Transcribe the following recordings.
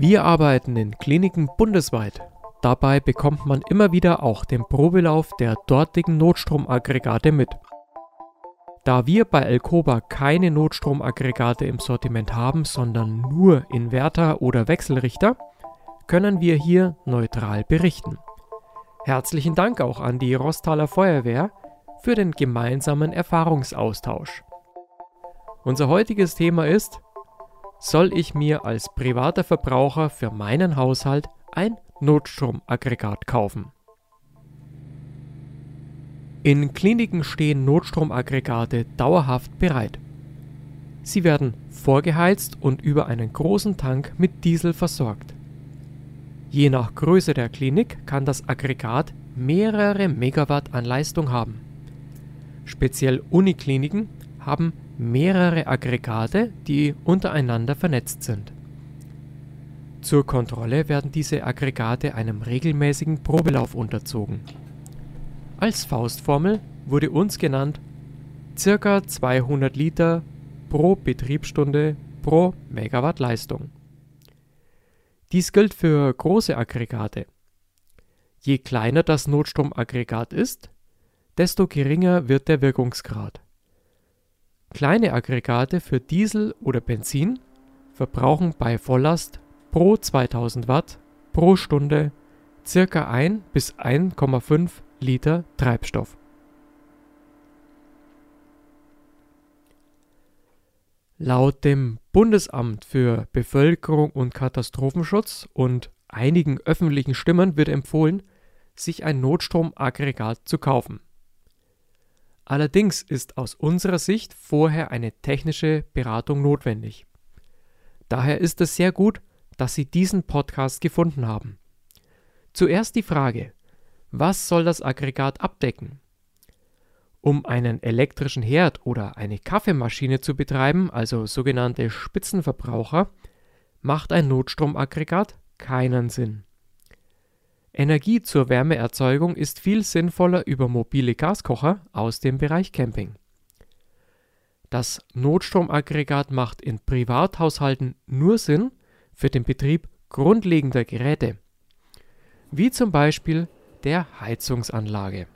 Wir arbeiten in Kliniken bundesweit. Dabei bekommt man immer wieder auch den Probelauf der dortigen Notstromaggregate mit. Da wir bei Elcoba keine Notstromaggregate im Sortiment haben, sondern nur Inverter oder Wechselrichter, können wir hier neutral berichten. Herzlichen Dank auch an die Rostaler Feuerwehr für den gemeinsamen Erfahrungsaustausch. Unser heutiges Thema ist, soll ich mir als privater Verbraucher für meinen Haushalt ein Notstromaggregat kaufen? In Kliniken stehen Notstromaggregate dauerhaft bereit. Sie werden vorgeheizt und über einen großen Tank mit Diesel versorgt. Je nach Größe der Klinik kann das Aggregat mehrere Megawatt an Leistung haben. Speziell Unikliniken haben mehrere Aggregate, die untereinander vernetzt sind. Zur Kontrolle werden diese Aggregate einem regelmäßigen Probelauf unterzogen. Als Faustformel wurde uns genannt ca. 200 Liter pro Betriebsstunde pro Megawatt Leistung. Dies gilt für große Aggregate. Je kleiner das Notstromaggregat ist, desto geringer wird der Wirkungsgrad. Kleine Aggregate für Diesel oder Benzin verbrauchen bei Volllast pro 2000 Watt pro Stunde ca. 1 bis 1,5 Liter Treibstoff. Laut dem Bundesamt für Bevölkerung und Katastrophenschutz und einigen öffentlichen Stimmen wird empfohlen, sich ein Notstromaggregat zu kaufen. Allerdings ist aus unserer Sicht vorher eine technische Beratung notwendig. Daher ist es sehr gut, dass Sie diesen Podcast gefunden haben. Zuerst die Frage, was soll das Aggregat abdecken? Um einen elektrischen Herd oder eine Kaffeemaschine zu betreiben, also sogenannte Spitzenverbraucher, macht ein Notstromaggregat keinen Sinn. Energie zur Wärmeerzeugung ist viel sinnvoller über mobile Gaskocher aus dem Bereich Camping. Das Notstromaggregat macht in Privathaushalten nur Sinn für den Betrieb grundlegender Geräte, wie zum Beispiel der Heizungsanlage.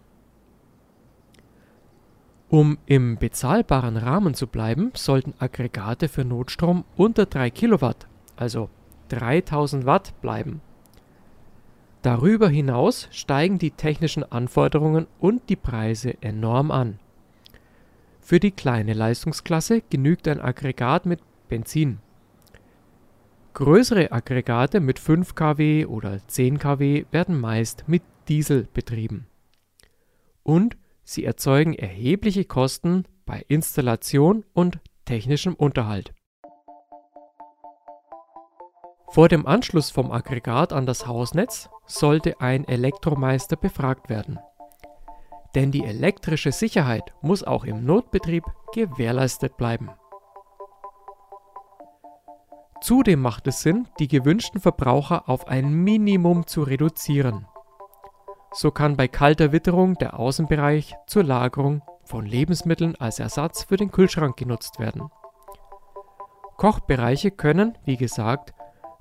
Um im bezahlbaren Rahmen zu bleiben, sollten Aggregate für Notstrom unter 3 Kilowatt, also 3000 Watt, bleiben. Darüber hinaus steigen die technischen Anforderungen und die Preise enorm an. Für die kleine Leistungsklasse genügt ein Aggregat mit Benzin. Größere Aggregate mit 5 kW oder 10 kW werden meist mit Diesel betrieben. Und sie erzeugen erhebliche Kosten bei Installation und technischem Unterhalt. Vor dem Anschluss vom Aggregat an das Hausnetz sollte ein Elektromeister befragt werden. Denn die elektrische Sicherheit muss auch im Notbetrieb gewährleistet bleiben. Zudem macht es Sinn, die gewünschten Verbraucher auf ein Minimum zu reduzieren. So kann bei kalter Witterung der Außenbereich zur Lagerung von Lebensmitteln als Ersatz für den Kühlschrank genutzt werden. Kochbereiche können, wie gesagt,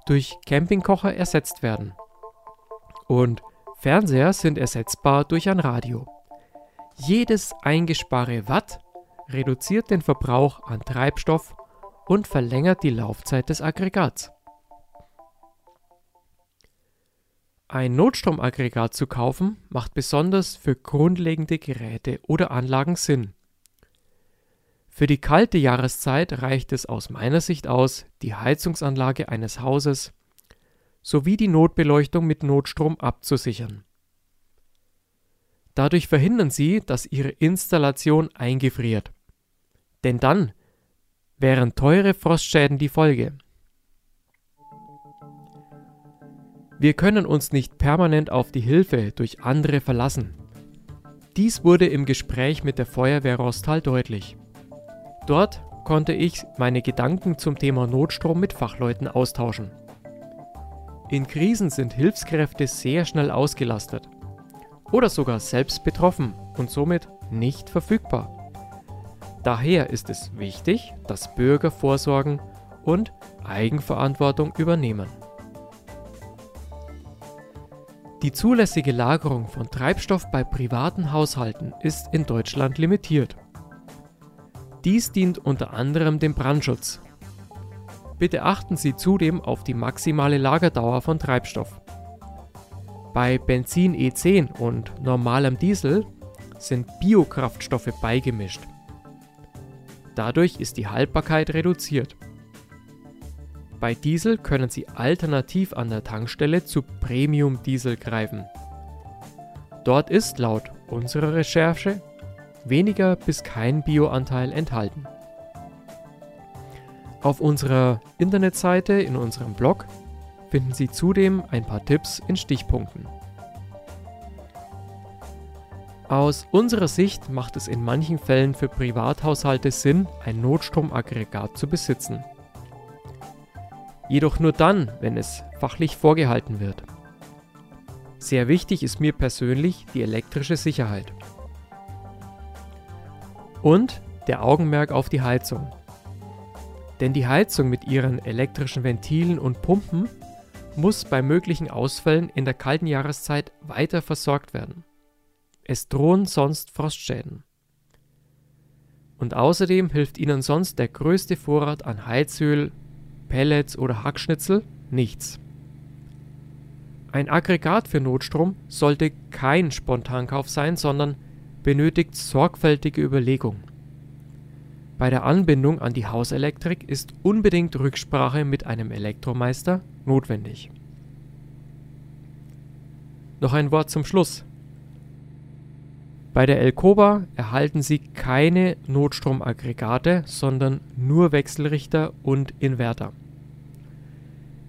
durch Campingkocher ersetzt werden. Und Fernseher sind ersetzbar durch ein Radio. Jedes eingesparte Watt reduziert den Verbrauch an Treibstoff und verlängert die Laufzeit des Aggregats. Ein Notstromaggregat zu kaufen macht besonders für grundlegende Geräte oder Anlagen Sinn. Für die kalte Jahreszeit reicht es aus meiner Sicht aus, die Heizungsanlage eines Hauses sowie die Notbeleuchtung mit Notstrom abzusichern. Dadurch verhindern Sie, dass Ihre Installation eingefriert. Denn dann wären teure Frostschäden die Folge. Wir können uns nicht permanent auf die Hilfe durch andere verlassen. Dies wurde im Gespräch mit der Feuerwehr Rostal deutlich. Dort konnte ich meine Gedanken zum Thema Notstrom mit Fachleuten austauschen. In Krisen sind Hilfskräfte sehr schnell ausgelastet oder sogar selbst betroffen und somit nicht verfügbar. Daher ist es wichtig, dass Bürger vorsorgen und Eigenverantwortung übernehmen. Die zulässige Lagerung von Treibstoff bei privaten Haushalten ist in Deutschland limitiert. Dies dient unter anderem dem Brandschutz, Bitte achten Sie zudem auf die maximale Lagerdauer von Treibstoff. Bei Benzin E10 und normalem Diesel sind Biokraftstoffe beigemischt. Dadurch ist die Haltbarkeit reduziert. Bei Diesel können Sie alternativ an der Tankstelle zu Premium Diesel greifen. Dort ist laut unserer Recherche weniger bis kein Bioanteil enthalten. Auf unserer Internetseite in unserem Blog finden Sie zudem ein paar Tipps in Stichpunkten. Aus unserer Sicht macht es in manchen Fällen für Privathaushalte Sinn, ein Notstromaggregat zu besitzen jedoch nur dann, wenn es fachlich vorgehalten wird. Sehr wichtig ist mir persönlich die elektrische Sicherheit. Und der Augenmerk auf die Heizung. Denn die Heizung mit ihren elektrischen Ventilen und Pumpen muss bei möglichen Ausfällen in der kalten Jahreszeit weiter versorgt werden. Es drohen sonst Frostschäden. Und außerdem hilft Ihnen sonst der größte Vorrat an Heizöl Pellets oder Hackschnitzel nichts. Ein Aggregat für Notstrom sollte kein Spontankauf sein, sondern benötigt sorgfältige Überlegung. Bei der Anbindung an die Hauselektrik ist unbedingt Rücksprache mit einem Elektromeister notwendig. Noch ein Wort zum Schluss. Bei der Elcoba erhalten Sie keine Notstromaggregate, sondern nur Wechselrichter und Inverter.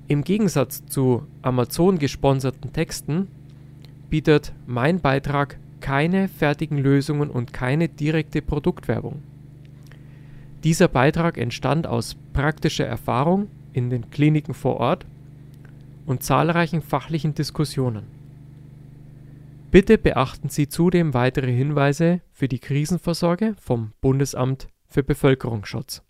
Im Gegensatz zu Amazon gesponserten Texten bietet mein Beitrag keine fertigen Lösungen und keine direkte Produktwerbung. Dieser Beitrag entstand aus praktischer Erfahrung in den Kliniken vor Ort und zahlreichen fachlichen Diskussionen. Bitte beachten Sie zudem weitere Hinweise für die Krisenvorsorge vom Bundesamt für Bevölkerungsschutz.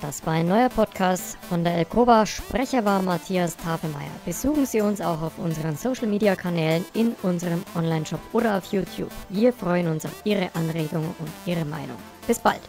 Das war ein neuer Podcast von der Elkoba. Sprecher war Matthias Tafelmeier. Besuchen Sie uns auch auf unseren Social Media Kanälen, in unserem Online-Shop oder auf YouTube. Wir freuen uns auf Ihre Anregungen und Ihre Meinung. Bis bald!